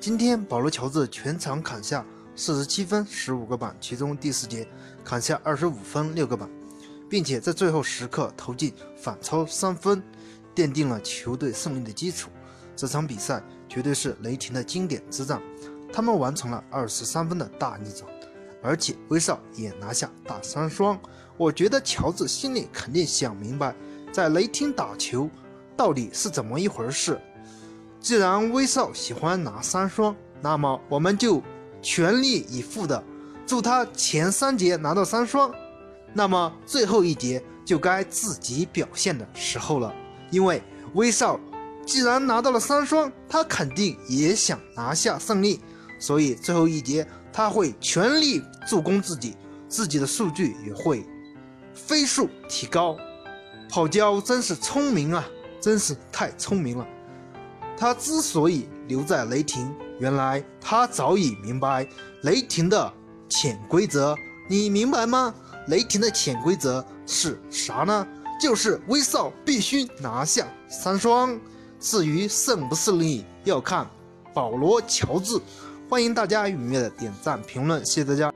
今天保罗·乔治全场砍下四十七分十五个板，其中第四节砍下二十五分六个板，并且在最后时刻投进反超三分，奠定了球队胜利的基础。这场比赛绝对是雷霆的经典之战，他们完成了二十三分的大逆转，而且威少也拿下大三双。我觉得乔治心里肯定想明白，在雷霆打球到底是怎么一回事。既然威少喜欢拿三双，那么我们就全力以赴的祝他前三节拿到三双。那么最后一节就该自己表现的时候了，因为威少既然拿到了三双，他肯定也想拿下胜利，所以最后一节他会全力助攻自己，自己的数据也会飞速提高。跑焦真是聪明啊，真是太聪明了。他之所以留在雷霆，原来他早已明白雷霆的潜规则。你明白吗？雷霆的潜规则是啥呢？就是威少必须拿下三双。至于胜不胜利，要看保罗·乔治。欢迎大家踊跃的点赞评论，谢谢大家。